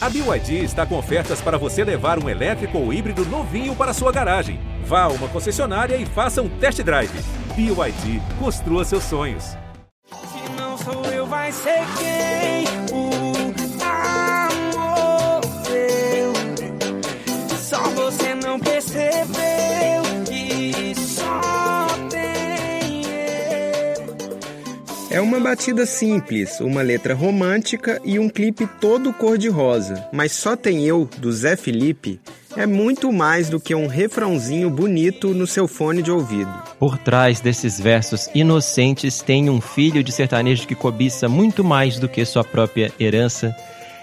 A BYD está com ofertas para você levar um elétrico ou híbrido novinho para sua garagem. Vá a uma concessionária e faça um test drive. BYD, construa seus sonhos. Se não sou eu, vai ser quem? É uma batida simples, uma letra romântica e um clipe todo cor-de-rosa. Mas só tem eu, do Zé Felipe, é muito mais do que um refrãozinho bonito no seu fone de ouvido. Por trás desses versos inocentes tem um filho de sertanejo que cobiça muito mais do que sua própria herança.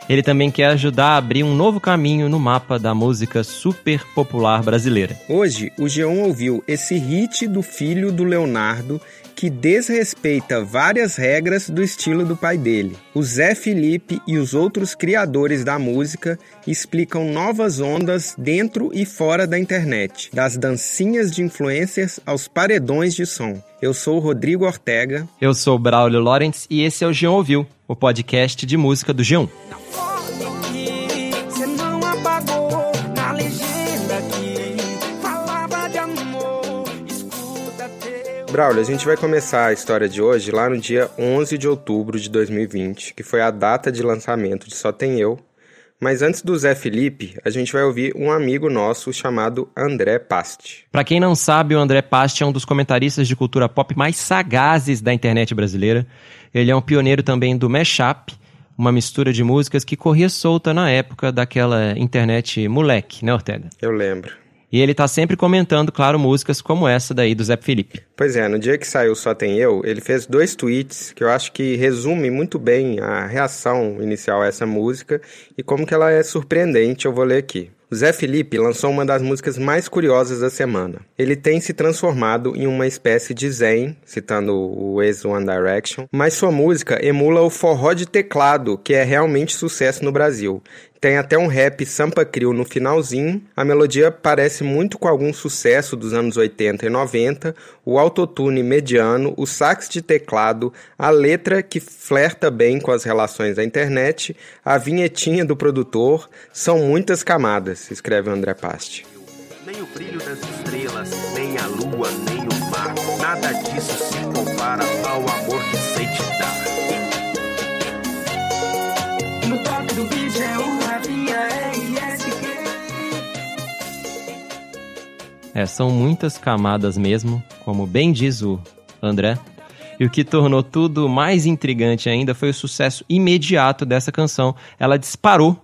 Ele também quer ajudar a abrir um novo caminho no mapa da música super popular brasileira. Hoje, o Geon ouviu esse hit do filho do Leonardo que desrespeita várias regras do estilo do pai dele. O Zé Felipe e os outros criadores da música explicam novas ondas dentro e fora da internet, das dancinhas de influencers aos paredões de som. Eu sou o Rodrigo Ortega. Eu sou o Braulio Lawrence e esse é o G1 Ouviu, o podcast de música do Gion. Braulio, a gente vai começar a história de hoje lá no dia 11 de outubro de 2020, que foi a data de lançamento de Só Tem Eu. Mas antes do Zé Felipe, a gente vai ouvir um amigo nosso chamado André Pasti. Pra quem não sabe, o André Pasti é um dos comentaristas de cultura pop mais sagazes da internet brasileira. Ele é um pioneiro também do mashup, uma mistura de músicas que corria solta na época daquela internet moleque, né, Ortega? Eu lembro. E ele tá sempre comentando, claro, músicas como essa daí do Zé Felipe. Pois é, no dia que saiu Só Tem Eu, ele fez dois tweets que eu acho que resumem muito bem a reação inicial a essa música e como que ela é surpreendente, eu vou ler aqui. O Zé Felipe lançou uma das músicas mais curiosas da semana. Ele tem se transformado em uma espécie de zen, citando o ex One Direction, mas sua música emula o forró de teclado, que é realmente sucesso no Brasil. Tem até um rap Sampa Crio no finalzinho. A melodia parece muito com algum sucesso dos anos 80 e 90, o autotune mediano, o sax de teclado, a letra que flerta bem com as relações da internet, a vinhetinha do produtor, são muitas camadas, escreve o André Pasti. Nem o brilho das estrelas, nem a lua, nem o mar. Nada disso se compara ao amor É, são muitas camadas mesmo, como bem diz o André. E o que tornou tudo mais intrigante ainda foi o sucesso imediato dessa canção. Ela disparou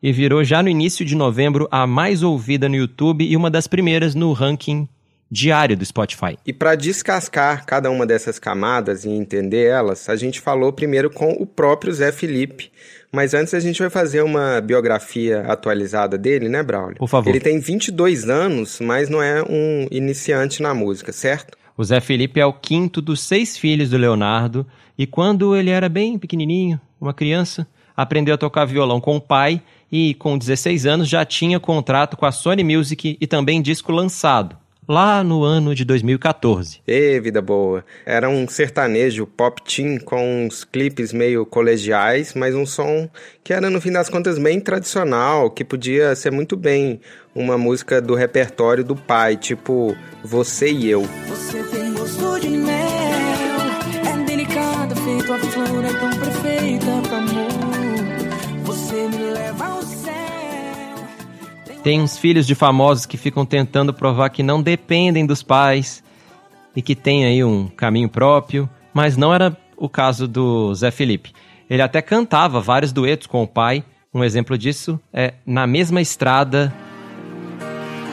e virou já no início de novembro a mais ouvida no YouTube e uma das primeiras no ranking diário do Spotify. E para descascar cada uma dessas camadas e entender elas, a gente falou primeiro com o próprio Zé Felipe. Mas antes a gente vai fazer uma biografia atualizada dele, né, Braulio? Por favor. Ele tem 22 anos, mas não é um iniciante na música, certo? O Zé Felipe é o quinto dos seis filhos do Leonardo e quando ele era bem pequenininho, uma criança, aprendeu a tocar violão com o pai e com 16 anos já tinha contrato com a Sony Music e também disco lançado, lá no ano de 2014. Ê, vida boa. Era um sertanejo pop teen com uns clipes meio colegiais, mas um som que era, no fim das contas, bem tradicional, que podia ser muito bem uma música do repertório do pai, tipo Você e Eu. Você tem gosto de mel, é delicada, feito a flor, é tão perfeita amor. Tem uns filhos de famosos que ficam tentando provar que não dependem dos pais e que tem aí um caminho próprio, mas não era o caso do Zé Felipe. Ele até cantava vários duetos com o pai. Um exemplo disso é Na Mesma Estrada,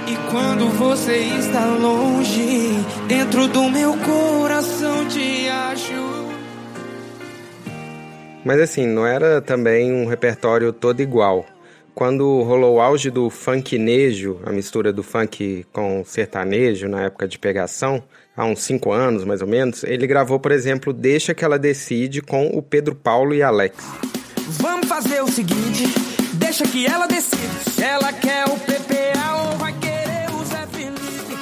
E quando você está longe, dentro do meu coração te acho. Mas assim, não era também um repertório todo igual. Quando rolou o auge do funknejo, a mistura do funk com sertanejo na época de pegação, há uns 5 anos mais ou menos, ele gravou, por exemplo, Deixa que ela decide com o Pedro Paulo e Alex. Vamos fazer o seguinte, deixa que ela decida. Se ela quer o PPA ou vai querer o Zé Felipe.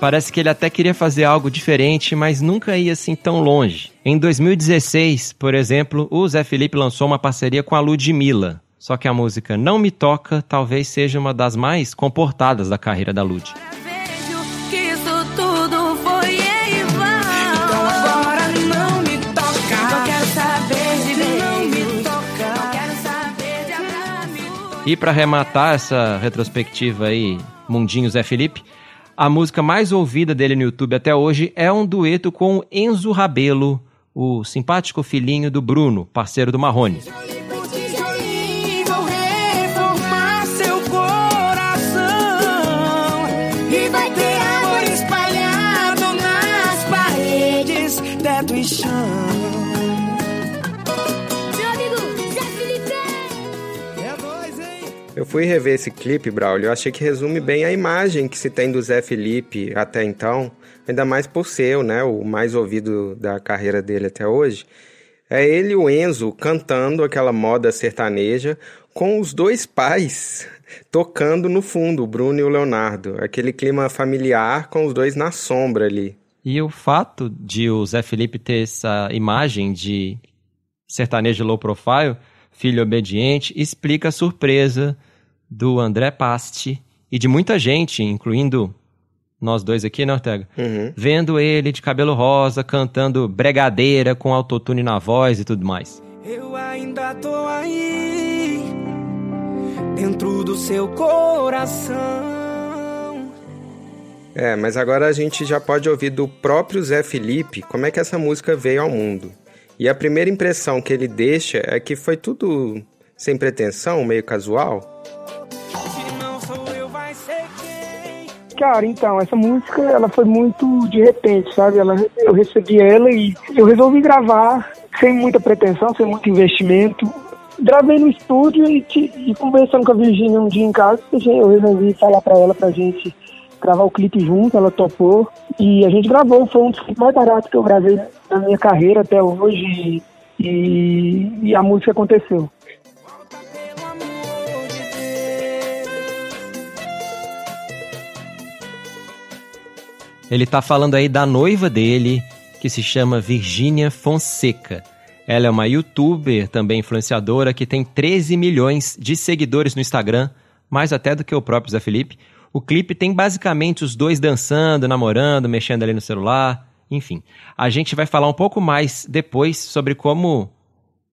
Parece que ele até queria fazer algo diferente, mas nunca ia assim tão longe. Em 2016, por exemplo, o Zé Felipe lançou uma parceria com a Ludmilla. Só que a música Não Me Toca talvez seja uma das mais comportadas da carreira da Lud. Então. E para arrematar essa retrospectiva aí, Mundinho Zé Felipe, a música mais ouvida dele no YouTube até hoje é um dueto com Enzo Rabelo, o simpático filhinho do Bruno, parceiro do Marrone. E chão. Meu amigo Zé Felipe! É dois, hein? Eu fui rever esse clipe, Braulio, eu achei que resume bem a imagem que se tem do Zé Felipe até então, ainda mais por ser né, o mais ouvido da carreira dele até hoje. É ele e o Enzo cantando aquela moda sertaneja com os dois pais tocando no fundo, o Bruno e o Leonardo. Aquele clima familiar com os dois na sombra ali. E o fato de o Zé Felipe ter essa imagem de sertanejo low profile, filho obediente, explica a surpresa do André Pasti e de muita gente, incluindo nós dois aqui, né, Ortega? Uhum. Vendo ele de cabelo rosa, cantando bregadeira com autotune na voz e tudo mais. Eu ainda tô aí, dentro do seu coração. É, mas agora a gente já pode ouvir do próprio Zé Felipe como é que essa música veio ao mundo. E a primeira impressão que ele deixa é que foi tudo sem pretensão, meio casual. Cara, então, essa música, ela foi muito de repente, sabe? Ela, eu recebi ela e eu resolvi gravar sem muita pretensão, sem muito investimento. Gravei no estúdio e, e conversando com a Virginia um dia em casa, eu resolvi falar pra ela pra gente gravar o clipe junto, ela topou. E a gente gravou, foi um dos clipes mais baratos que eu gravei na minha carreira até hoje. E, e a música aconteceu. Ele tá falando aí da noiva dele, que se chama Virgínia Fonseca. Ela é uma youtuber, também influenciadora, que tem 13 milhões de seguidores no Instagram, mais até do que o próprio Zé Felipe. O clipe tem basicamente os dois dançando, namorando, mexendo ali no celular, enfim. A gente vai falar um pouco mais depois sobre como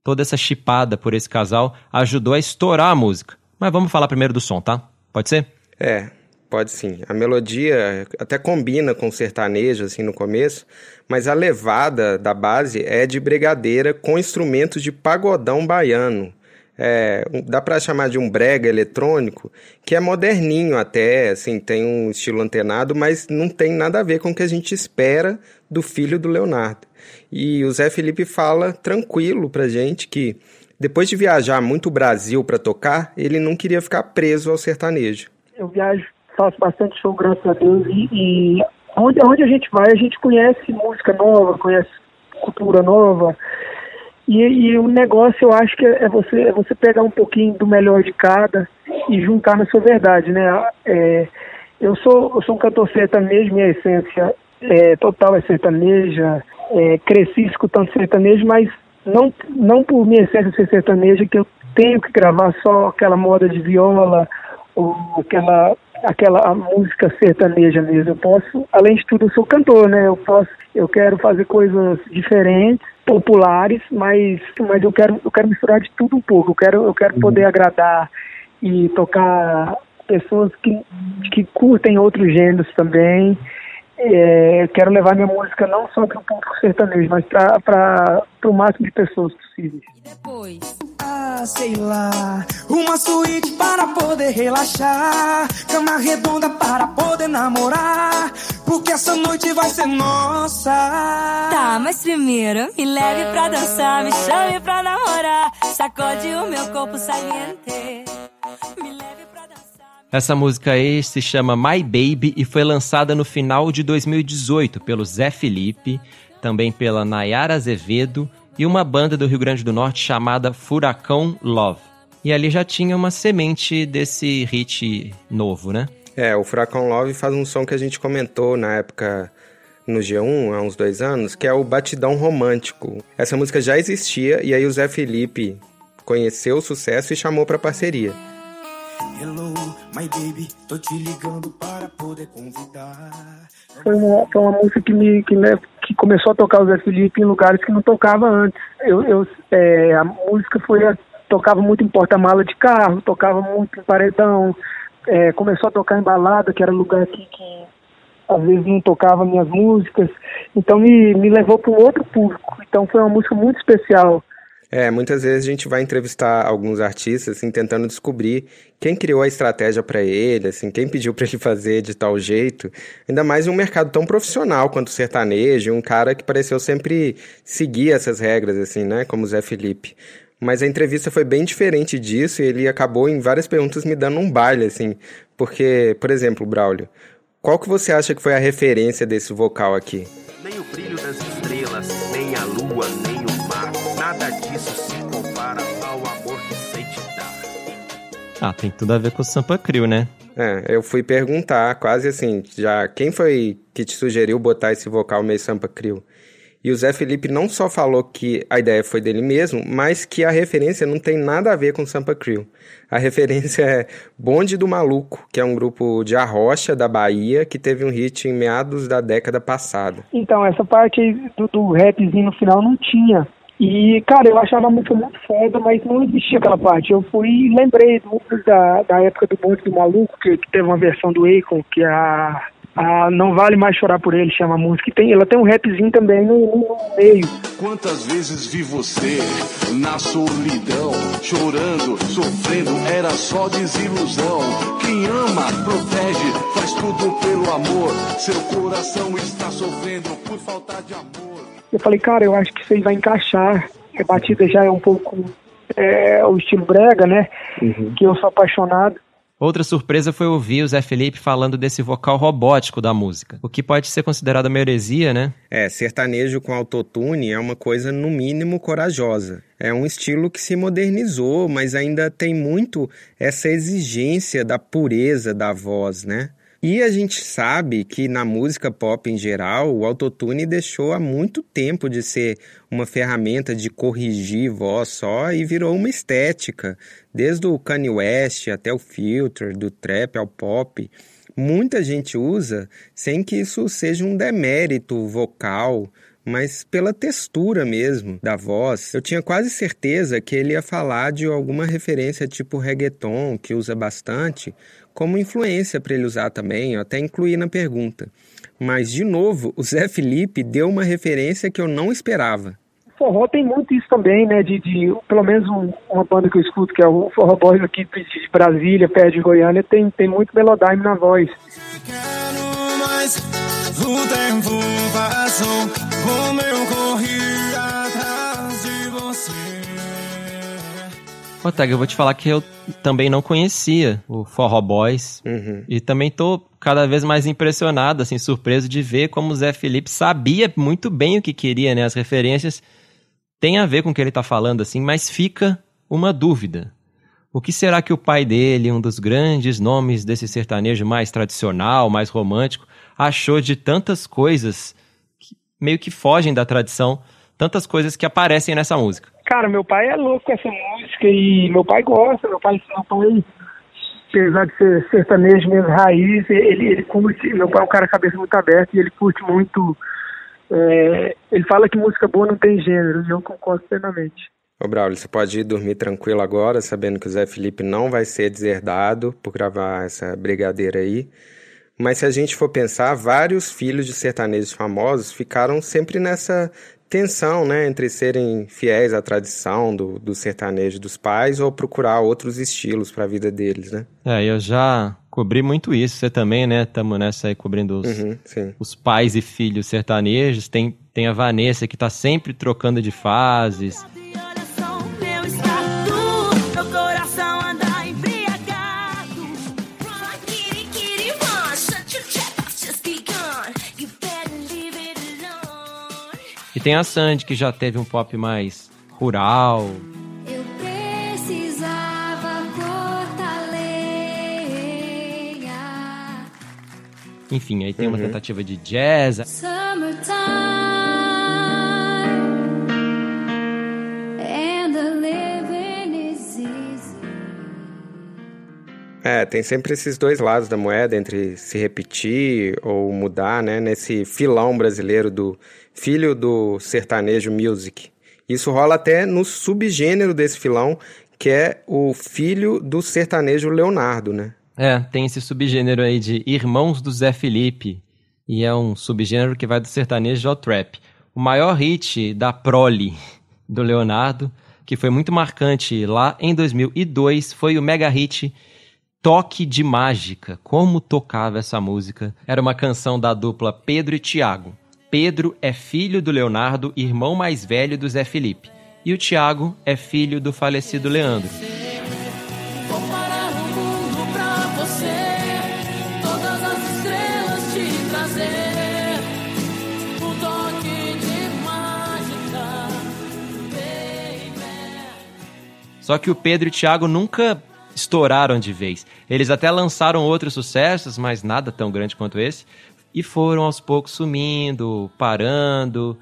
toda essa chipada por esse casal ajudou a estourar a música. Mas vamos falar primeiro do som, tá? Pode ser? É, pode sim. A melodia até combina com sertanejo, assim, no começo, mas a levada da base é de brigadeira com instrumentos de pagodão baiano. É, dá pra chamar de um brega eletrônico, que é moderninho até, assim, tem um estilo antenado, mas não tem nada a ver com o que a gente espera do filho do Leonardo. E o Zé Felipe fala tranquilo pra gente que depois de viajar muito o Brasil pra tocar, ele não queria ficar preso ao sertanejo. eu viajo, faço bastante show, graças a Deus, e, e onde, onde a gente vai, a gente conhece música nova, conhece cultura nova, e, e o negócio eu acho que é você, é você pegar um pouquinho do melhor de cada e juntar na sua verdade, né? É, eu, sou, eu sou um cantor sertanejo, minha essência é, total é sertaneja, é, cresci escutando sertanejo, mas não, não por minha essência ser sertaneja que eu tenho que gravar só aquela moda de viola ou aquela aquela música sertaneja mesmo. Eu posso, além de tudo, eu sou cantor, né? Eu posso, eu quero fazer coisas diferentes, populares, mas mas eu quero eu quero misturar de tudo um pouco. Eu quero eu quero poder agradar e tocar pessoas que que curtem outros gêneros também. É, eu quero levar minha música não só para o público sertanejo, mas para o máximo de pessoas possíveis. Depois, ah, sei lá, uma suíte para poder relaxar, cama redonda para poder namorar, essa noite vai ser nossa. Tá, mas primeiro me leve pra dançar, me chame pra namorar. Sacode o meu corpo saliente. Me leve pra dançar. Essa música aí se chama My Baby e foi lançada no final de 2018 pelo Zé Felipe, também pela Nayara Azevedo e uma banda do Rio Grande do Norte chamada Furacão Love. E ali já tinha uma semente desse hit novo, né? É, o Furacão Love faz um som que a gente comentou na época no G1, há uns dois anos, que é o Batidão Romântico. Essa música já existia e aí o Zé Felipe conheceu o sucesso e chamou para parceria. Hello, my baby, tô te ligando para poder convidar. Foi uma, foi uma música que me que, me- que começou a tocar o Zé Felipe em lugares que não tocava antes. Eu, eu, é, a música foi a- tocava muito em porta-mala de carro, tocava muito em paredão, é, começou a tocar em balada, que era lugar que, que às vezes não tocava minhas músicas. Então me, me levou para um outro público. Então foi uma música muito especial. É, muitas vezes a gente vai entrevistar alguns artistas, assim, tentando descobrir quem criou a estratégia para ele, assim, quem pediu para ele fazer de tal jeito. Ainda mais em um mercado tão profissional quanto o sertanejo, um cara que pareceu sempre seguir essas regras, assim, né, como o Zé Felipe. Mas a entrevista foi bem diferente disso e ele acabou em várias perguntas me dando um baile, assim. Porque, por exemplo, Braulio, qual que você acha que foi a referência desse vocal aqui? Nem o brilho das estrelas, nem a lua, nem o mar. Nada disso se compara ao amor que sei te dar. Ah, tem tudo a ver com o Sampa Crio, né? É, eu fui perguntar, quase assim, já quem foi que te sugeriu botar esse vocal meio Sampa Crio? E o Zé Felipe não só falou que a ideia foi dele mesmo, mas que a referência não tem nada a ver com Sampa Crio. A referência é Bonde do Maluco, que é um grupo de arrocha da Bahia que teve um hit em meados da década passada. Então, essa parte do, do rapzinho no final não tinha. E, cara, eu achava música muito foda, mas não existia aquela parte. Eu fui e lembrei do, da, da época do Bonde do Maluco, que, que teve uma versão do Akon, que é a, a Não Vale Mais Chorar Por Ele, chama a música. E tem, ela tem um rapzinho também no, no meio. Quantas vezes vi você na solidão, chorando, sofrendo, era só desilusão. Quem ama, protege, faz tudo pelo amor. Seu coração está sofrendo por falta de amor. Eu falei, cara, eu acho que isso aí vai encaixar. A batida já é um pouco é, o estilo brega, né? Que eu sou apaixonado. Outra surpresa foi ouvir o Zé Felipe falando desse vocal robótico da música, o que pode ser considerado uma heresia, né? É, sertanejo com autotune é uma coisa no mínimo corajosa. É um estilo que se modernizou, mas ainda tem muito essa exigência da pureza da voz, né? E a gente sabe que na música pop em geral, o autotune deixou há muito tempo de ser uma ferramenta de corrigir voz só e virou uma estética. Desde o Kanye West até o filter, do trap ao pop, muita gente usa sem que isso seja um demérito vocal, mas pela textura mesmo da voz. Eu tinha quase certeza que ele ia falar de alguma referência tipo reggaeton, que usa bastante, como influência para ele usar também, eu até incluí na pergunta. Mas, de novo, o Zé Felipe deu uma referência que eu não esperava. Forró tem muito isso também, né? De, de pelo menos um- uma banda que eu escuto, que é o Forró Boys aqui de Brasília, perto de Goiânia, tem, tem muito melodyne na voz. Quero mais, o tempo passou, como eu corri Otávio, eu vou te falar que eu também não conhecia o Forró Boys. Uhum. E também tô cada vez mais impressionado, assim, surpreso de ver como o Zé Felipe sabia muito bem o que queria, né? As referências têm a ver com o que ele tá falando, assim, mas fica uma dúvida. O que será que o pai dele, um dos grandes nomes desse sertanejo mais tradicional, mais romântico, achou de tantas coisas que meio que fogem da tradição, tantas coisas que aparecem nessa música? Cara, meu pai é louco com essa música e meu pai gosta, meu pai, meu pai apesar de ser sertanejo mesmo, raiz, ele, ele curte, meu pai é um cara cabeça muito aberta e ele curte muito, é, ele fala que música boa não tem gênero, e eu concordo plenamente. Ô Braulio, você pode ir dormir tranquilo agora, sabendo que o Zé Felipe não vai ser deserdado por gravar essa brigadeira aí. Mas se a gente for pensar, vários filhos de sertanejos famosos ficaram sempre nessa tensão, né, entre serem fiéis à tradição do, do sertanejo dos pais ou procurar outros estilos para a vida deles, né? É, eu já cobri muito isso. Você também, né? Tamo nessa aí cobrindo os, Uhum, os pais e filhos sertanejos. Tem, tem a Vanessa que tá sempre trocando de fases. Tem a Sandy, que já teve um pop mais rural. Eu precisava cortar lenha. Enfim, aí tem uma Uhum. tentativa de jazz. Summertime É, tem sempre esses dois lados da moeda, entre se repetir ou mudar, né? Nesse filão brasileiro do filho do sertanejo music. Isso rola até no subgênero desse filão, que é o filho do sertanejo Leonardo, né? É, tem esse subgênero aí de Irmãos do Zé Felipe. E é um subgênero que vai do sertanejo ao trap. O maior hit da prole do Leonardo, que foi muito marcante lá em 2002, foi o mega hit Toque de Mágica. Como tocava essa música? Era uma canção da dupla Pedro e Tiago. Pedro é filho do Leonardo, irmão mais velho do Zé Felipe. E o Tiago é filho do falecido Leandro. Só que o Pedro e o Thiago nunca estouraram de vez. Eles até lançaram outros sucessos, mas nada tão grande quanto esse, e foram aos poucos sumindo, parando,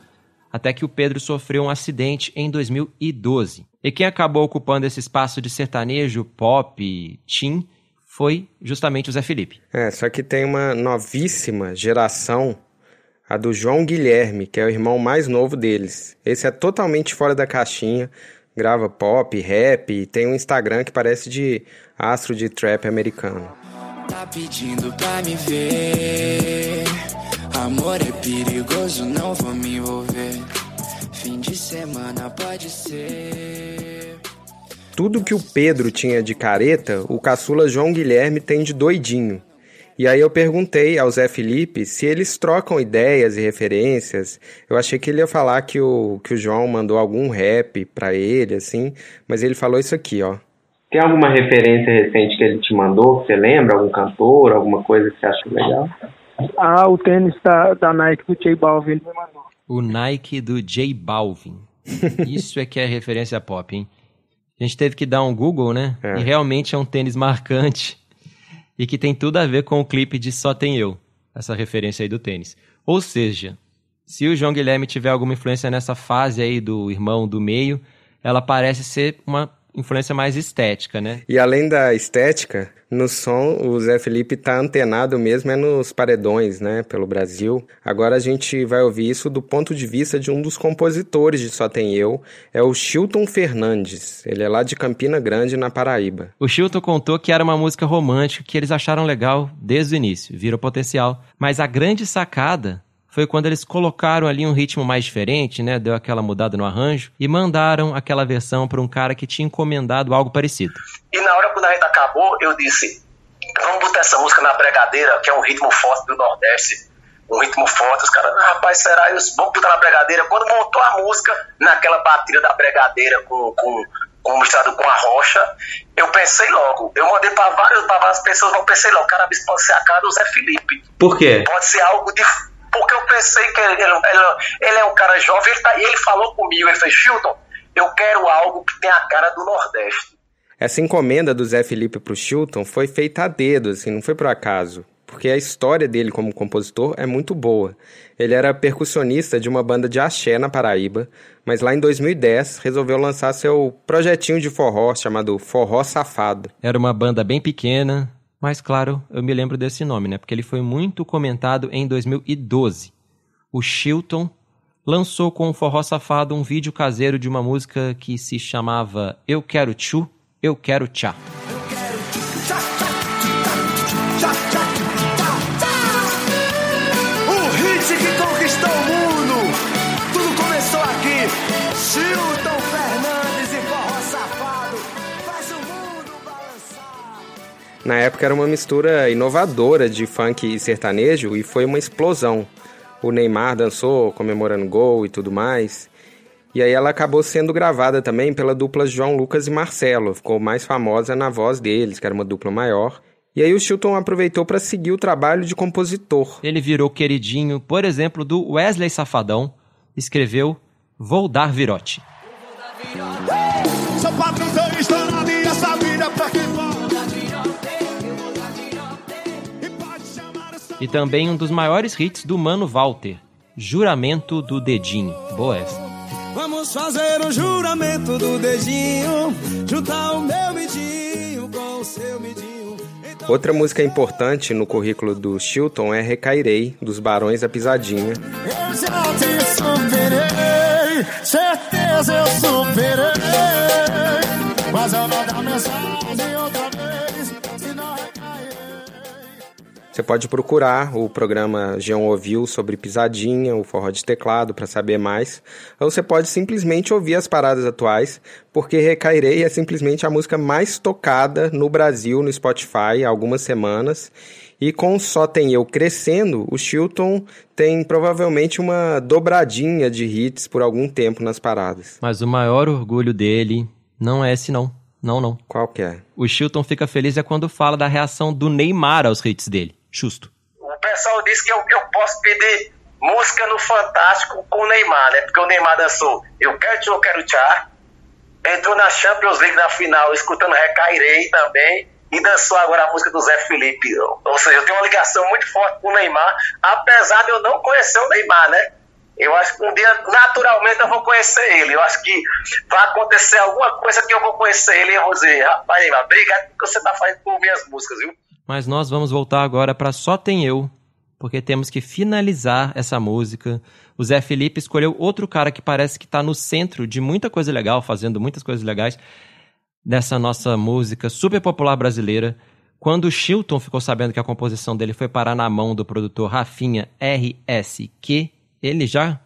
até que o Pedro sofreu um acidente em 2012. E quem acabou ocupando esse espaço de sertanejo, pop, teen, foi justamente o Zé Felipe. É, só que tem uma novíssima geração, a do João Guilherme, que é o irmão mais novo deles. Esse é totalmente fora da caixinha, grava pop, rap, tem um Instagram que parece de astro de trap americano. Tá pedindo pra me ver. Amor é perigoso, não vou me envolver. Fim de semana pode ser. Tudo que o Pedro tinha de careta, o caçula João Guilherme tem de doidinho. E aí eu perguntei ao Zé Felipe se eles trocam ideias e referências. Eu achei que ele ia falar que o, que o João mandou algum rap pra ele, assim, mas ele falou isso aqui, ó. Tem alguma referência recente que ele te mandou, que você lembra? Algum cantor, alguma coisa que você achou legal? Ah, o tênis da, da Nike do J Balvin ele me mandou. O Nike do J Balvin. Isso é que é referência pop, hein? A gente teve que dar um Google, né? É. E realmente é um tênis marcante e que tem tudo a ver com o clipe de Só Tem Eu, essa referência aí do tênis. Ou seja, se o João Guilherme tiver alguma influência nessa fase aí do irmão do meio, ela parece ser uma influência mais estética, né? E além da estética, no som, o Zé Felipe tá antenado mesmo é nos paredões, né, pelo Brasil. Agora a gente vai ouvir isso do ponto de vista de um dos compositores de Só Tem Eu, é o Chilton Fernandes. Ele é lá de Campina Grande, na Paraíba. O Chilton contou que era uma música romântica que eles acharam legal desde o início, viram potencial. Mas a grande sacada foi quando eles colocaram ali um ritmo mais diferente, né? Deu aquela mudada no arranjo e mandaram aquela versão para um cara que tinha encomendado algo parecido. E na hora quando a gente acabou, eu disse: vamos botar essa música na pregadeira, que é um ritmo forte do Nordeste. Um ritmo forte. Os caras, ah, rapaz, será? Eu vamos botar na pregadeira. Quando montou a música, naquela batida da pregadeira com, com, com misturado com a rocha, eu pensei logo. Eu mandei para várias, pra várias pessoas, mas eu pensei logo, cara, isso pode ser a cara do Zé Felipe. Por quê? Pode ser algo de. Porque eu pensei que ele, ele, ele- ele é um cara jovem, ele, tá, e ele falou comigo, ele fez, Chilton, eu quero algo que tenha a cara do Nordeste. Essa encomenda do Zé Felipe pro Chilton foi feita a dedo, assim, não foi por acaso. Porque a história dele como compositor é muito boa. Ele era percussionista de uma banda de axé na Paraíba, mas lá em 2010 resolveu lançar seu projetinho de forró chamado Forró Safado. Era uma banda bem pequena, mas claro, eu me lembro desse nome, né? Porque ele foi muito comentado em 2012. O Chilton lançou com o Forró Safado um vídeo caseiro de uma música que se chamava Eu Quero Tchu, Eu Quero Tchá. Na época era uma mistura inovadora de funk e sertanejo e foi uma explosão. O Neymar dançou comemorando gol e tudo mais. E aí ela acabou sendo gravada também pela dupla João Lucas e Marcelo. Ficou mais famosa na voz deles, que era uma dupla maior. E aí o Chilton aproveitou para seguir o trabalho de compositor. Ele virou queridinho, por exemplo, do Wesley Safadão, escreveu Vou Dar Virote. Sou patrão estourado e essa E também um dos maiores hits do Mano Walter, Juramento do Dedinho. Boa essa. Vamos fazer um juramento do dedinho. Juntar o meu midinho com o seu midinho. Outra música importante no currículo do Chilton é Recairei, dos Barões da Pisadinha. Eu já te superei, certeza eu superei. Mas eu não dá mensagem Você pode procurar o programa Geão Ouviu sobre pisadinha, o forró de teclado, para saber mais. Ou você pode simplesmente ouvir as paradas atuais, porque Recairei é simplesmente a música mais tocada no Brasil no Spotify há algumas semanas. E com Só Tem Eu crescendo, o Chilton tem provavelmente uma dobradinha de hits por algum tempo nas paradas. Mas o maior orgulho dele não é esse, não. Não, não. Qual que é? O Chilton fica feliz é quando fala da reação do Neymar aos hits dele. Justo. O pessoal disse que eu, eu posso pedir música no Fantástico com o Neymar, né? Porque o Neymar dançou Eu Quero Te, Eu Quero Tchá, entrou na Champions League na final escutando Recairei também, e dançou agora a música do Zé Felipe. Ou seja, eu tenho uma ligação muito forte com o Neymar, apesar de eu não conhecer o Neymar, né? Eu acho que um dia, naturalmente, eu vou conhecer ele. Eu acho que vai acontecer alguma coisa que eu vou conhecer ele e eu vou dizer, rapaz, Neymar, obrigado porque você tá fazendo por minhas músicas, viu? Mas nós vamos voltar agora para Só Tem Eu, porque temos que finalizar essa música. O Zé Felipe escolheu outro cara que parece que está no centro de muita coisa legal, fazendo muitas coisas legais dessa nossa música super popular brasileira. Quando o Chilton ficou sabendo que a composição dele foi parar na mão do produtor Rafinha RSQ, ele já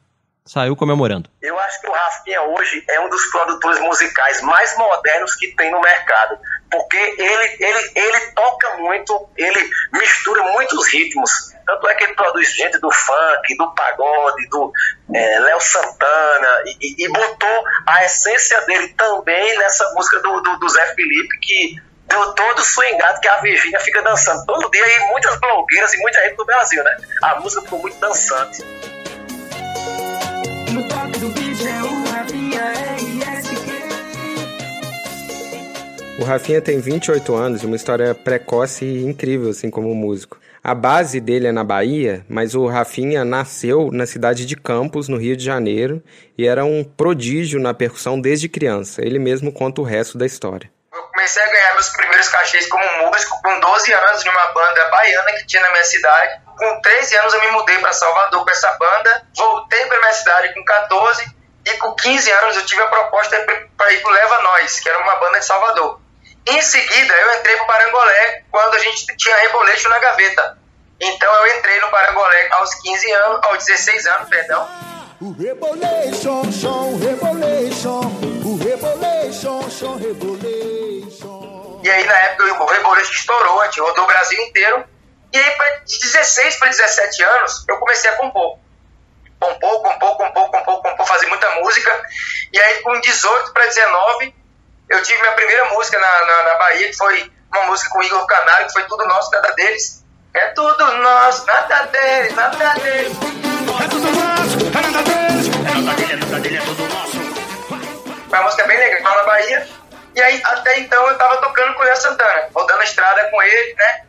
saiu comemorando. Eu acho que o Rafinha hoje é um dos produtores musicais mais modernos que tem no mercado. Porque ele, ele, ele toca muito, ele mistura muitos ritmos. Tanto é que ele produz gente do funk, do pagode, do é, Léo Santana, e, e, botou a essência dele também nessa música do, do, do Zé Felipe, que deu todo swingado que a Virgínia fica dançando todo dia e muitas blogueiras e muita gente do Brasil, né? A música ficou muito dançante. Do vídeo é o Rafinha RSQ. O Rafinha tem 28 anos e uma história precoce e incrível, assim como músico. A base dele é na Bahia, mas o Rafinha nasceu na cidade de Campos, no Rio de Janeiro, e era um prodígio na percussão desde criança. Ele mesmo conta o resto da história. Eu comecei a ganhar meus primeiros cachês como músico com 12 anos numa banda baiana que tinha na minha cidade. Com 13 anos eu me mudei para Salvador com essa banda, voltei para minha cidade com 14 e com 15 anos eu tive a proposta para ir pro Leva Nós, que era uma banda de Salvador. Em seguida, eu entrei pro Parangolé quando a gente tinha Reboleixo na gaveta. Então eu entrei no Parangolé aos 15 anos, aos 16 anos, perdão. O Rebolation, show, Rebolation, o Rebolation, Rebolation. E aí na época o Reboleixo estourou, a gente rodou o Brasil inteiro. E aí pra, de 16 para 17 anos, eu comecei a compor. Compor, compor, compor, compor, compor, fazer muita música. E aí com 18 para 19 eu tive minha primeira música na, na, na, Bahia, que foi uma música com o Igor Canário, que foi Tudo Nosso, Nada Deles. É tudo nosso, nada deles, nada deles. É tudo nosso, é nada deles. É nada dele, é nada dele, é tudo nosso. Foi uma música bem legal na Bahia. E aí, até então, eu tava tocando com o Léo Santana, rodando a estrada com ele, né?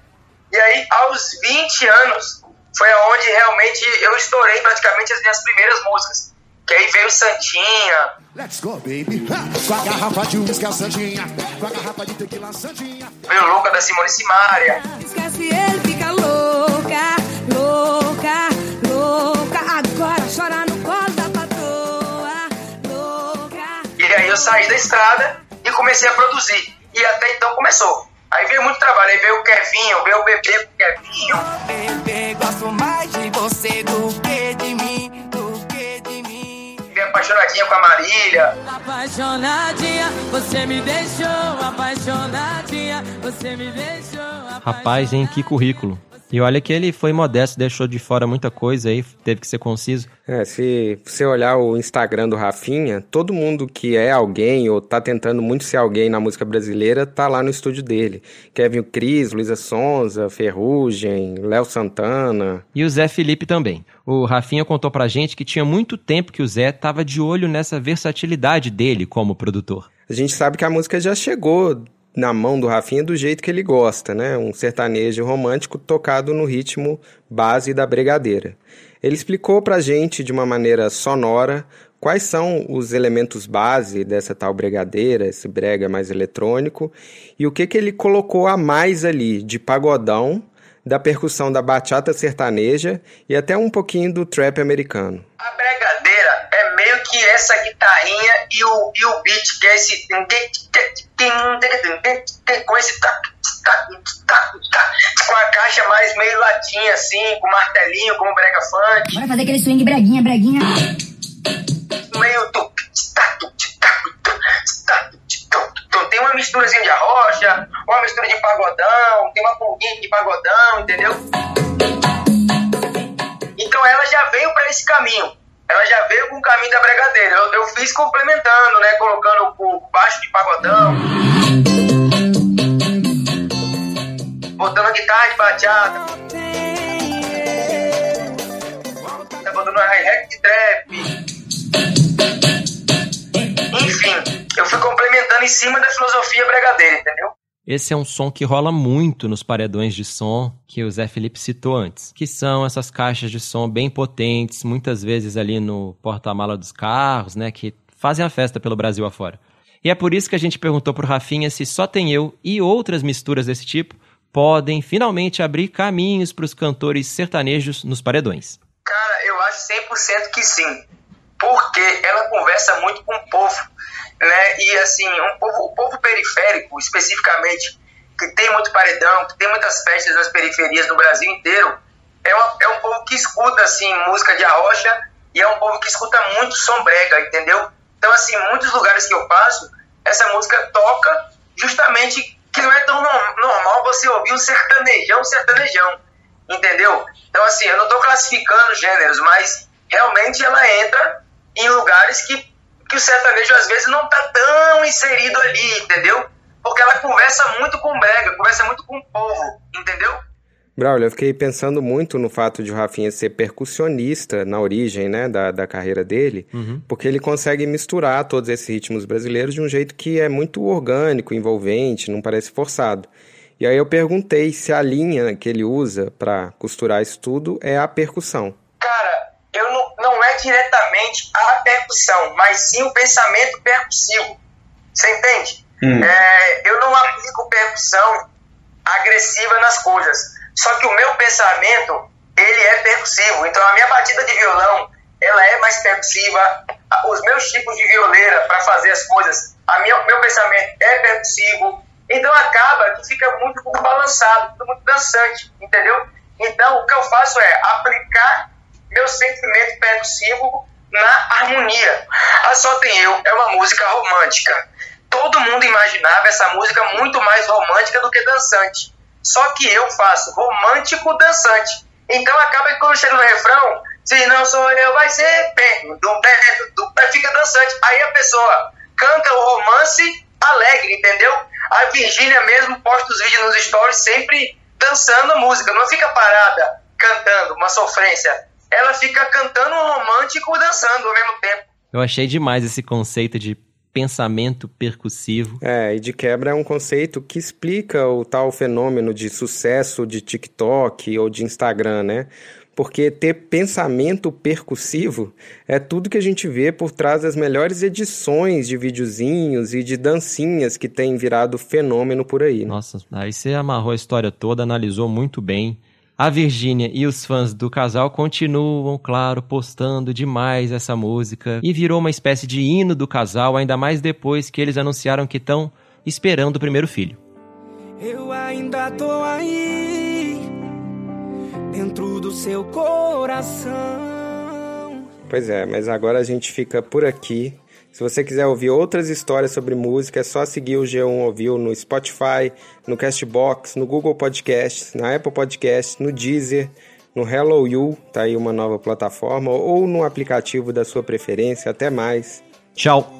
E aí, aos 20 anos, foi onde realmente eu estourei praticamente as minhas primeiras músicas. Que aí veio Santinha. Let's go, baby. Com a garrafa de uísque, a Santinha. Com a garrafa de tequila, Santinha. Veio Louca da Simone Simaria. Esquece ele, fica louca, louca, louca. Agora chora no colo da patroa, louca. E aí eu saí da estrada e comecei a produzir. E até então começou. Aí veio muito trabalho, aí veio o Kevinho, veio o bebê com o Kevinho. Bebê, gosto mais de você do que de mim, do que de mim. Veio apaixonadinha com a Marília. Apaixonadinha, você me deixou. Apaixonadinha, você me deixou. Rapaz, hein, que currículo. E olha que ele foi modesto, deixou de fora muita coisa aí, teve que ser conciso. É, se você olhar o Instagram do Rafinha, todo mundo que é alguém ou tá tentando muito ser alguém na música brasileira tá lá no estúdio dele. Kevin Cris, Luísa Sonza, Ferrugem, Léo Santana. E o Zé Felipe também. O Rafinha contou pra gente que tinha muito tempo que o Zé tava de olho nessa versatilidade dele como produtor. A gente sabe que a música já chegou na mão do Rafinha do jeito que ele gosta, né? Um sertanejo romântico tocado no ritmo base da bregadeira. Ele explicou pra gente de uma maneira sonora quais são os elementos base dessa tal bregadeira, esse brega mais eletrônico, e o que, que ele colocou a mais ali de pagodão, da percussão da bachata sertaneja e até um pouquinho do trap americano. Que essa guitarrinha e o, e o beat, que é esse. Com esse. Com a caixa mais meio latinha, assim, com martelinho, como brega funk. Bora fazer aquele swing breguinha, breguinha. Meio. Tem uma misturazinha de arrocha, uma mistura de pagodão, tem uma pulguinha de pagodão, entendeu? Então ela já veio para esse caminho. Ela já veio com o caminho da bregadeira. Eu, eu fiz complementando, né? Colocando o baixo de pagodão. Botando a guitarra de bachata. Tá botando a hi-hat de trap. Enfim, eu fui complementando em cima da filosofia bregadeira, entendeu? Esse é um som que rola muito nos paredões de som que o Zé Felipe citou antes, que são essas caixas de som bem potentes, muitas vezes ali no porta-mala dos carros, né, que fazem a festa pelo Brasil afora. E é por isso que a gente perguntou pro Rafinha se só tem eu e outras misturas desse tipo podem finalmente abrir caminhos para os cantores sertanejos nos paredões. Cara, eu acho 100% que sim. Porque ela conversa muito com o povo né? E assim, um povo, o povo periférico, especificamente, que tem muito paredão, que tem muitas festas nas periferias do Brasil inteiro, é, uma, é um povo que escuta assim música de arrocha e é um povo que escuta muito sombrega, entendeu? Então assim, muitos lugares que eu passo, essa música toca justamente que não é tão normal você ouvir um sertanejão, sertanejão, entendeu? Então assim, eu não estou classificando gêneros, mas realmente ela entra em lugares que que o sertanejo às vezes não tá tão inserido ali, entendeu? Porque ela conversa muito com o brega, conversa muito com o povo, entendeu? Braulio, eu fiquei pensando muito no fato de o Rafinha ser percussionista na origem né, da, da carreira dele, Uhum. porque ele consegue misturar todos esses ritmos brasileiros de um jeito que é muito orgânico, envolvente, não parece forçado. E aí eu perguntei se a linha que ele usa para costurar isso tudo é a percussão. Cara, eu não, não é diretamente a percussão, mas sim o pensamento percussivo. Você entende? Hum. É, eu não aplico percussão agressiva nas coisas. Só que o meu pensamento, ele é percussivo. Então a minha batida de violão, ela é mais percussiva. Os meus tipos de violeira para fazer as coisas, a minha, meu pensamento é percussivo. Então acaba que fica muito balançado, muito dançante, entendeu? Então o que eu faço é aplicar meu sentimento percussivo na harmonia. A Só Tem Eu é uma música romântica. Todo mundo imaginava essa música muito mais romântica do que dançante. Só que eu faço romântico dançante. Então acaba que quando chega no refrão, se não sou eu, vai ser perto do perto do pé, fica dançante. Aí a pessoa canta o romance alegre, entendeu? A Virgínia mesmo posta os vídeos nos stories sempre dançando música, não fica parada cantando uma sofrência. Ela fica cantando um romântico e dançando ao mesmo tempo. Eu achei demais esse conceito de pensamento percussivo. É, e de quebra é um conceito que explica o tal fenômeno de sucesso de TikTok ou de Instagram, né? Porque ter pensamento percussivo é tudo que a gente vê por trás das melhores edições de videozinhos e de dancinhas que tem virado fenômeno por aí. Né? Nossa, aí você amarrou a história toda, analisou muito bem. A Virgínia e os fãs do casal continuam, claro, postando demais essa música e virou uma espécie de hino do casal, ainda mais depois que eles anunciaram que estão esperando o primeiro filho. Eu ainda tô aí, dentro do seu coração. Pois é, mas agora a gente fica por aqui. Se você quiser ouvir outras histórias sobre música, é só seguir o G1 Ouviu no Spotify, no Castbox, no Google Podcasts, na Apple Podcasts, no Deezer, no Hello You, tá aí uma nova plataforma, ou no aplicativo da sua preferência. Até mais. Tchau.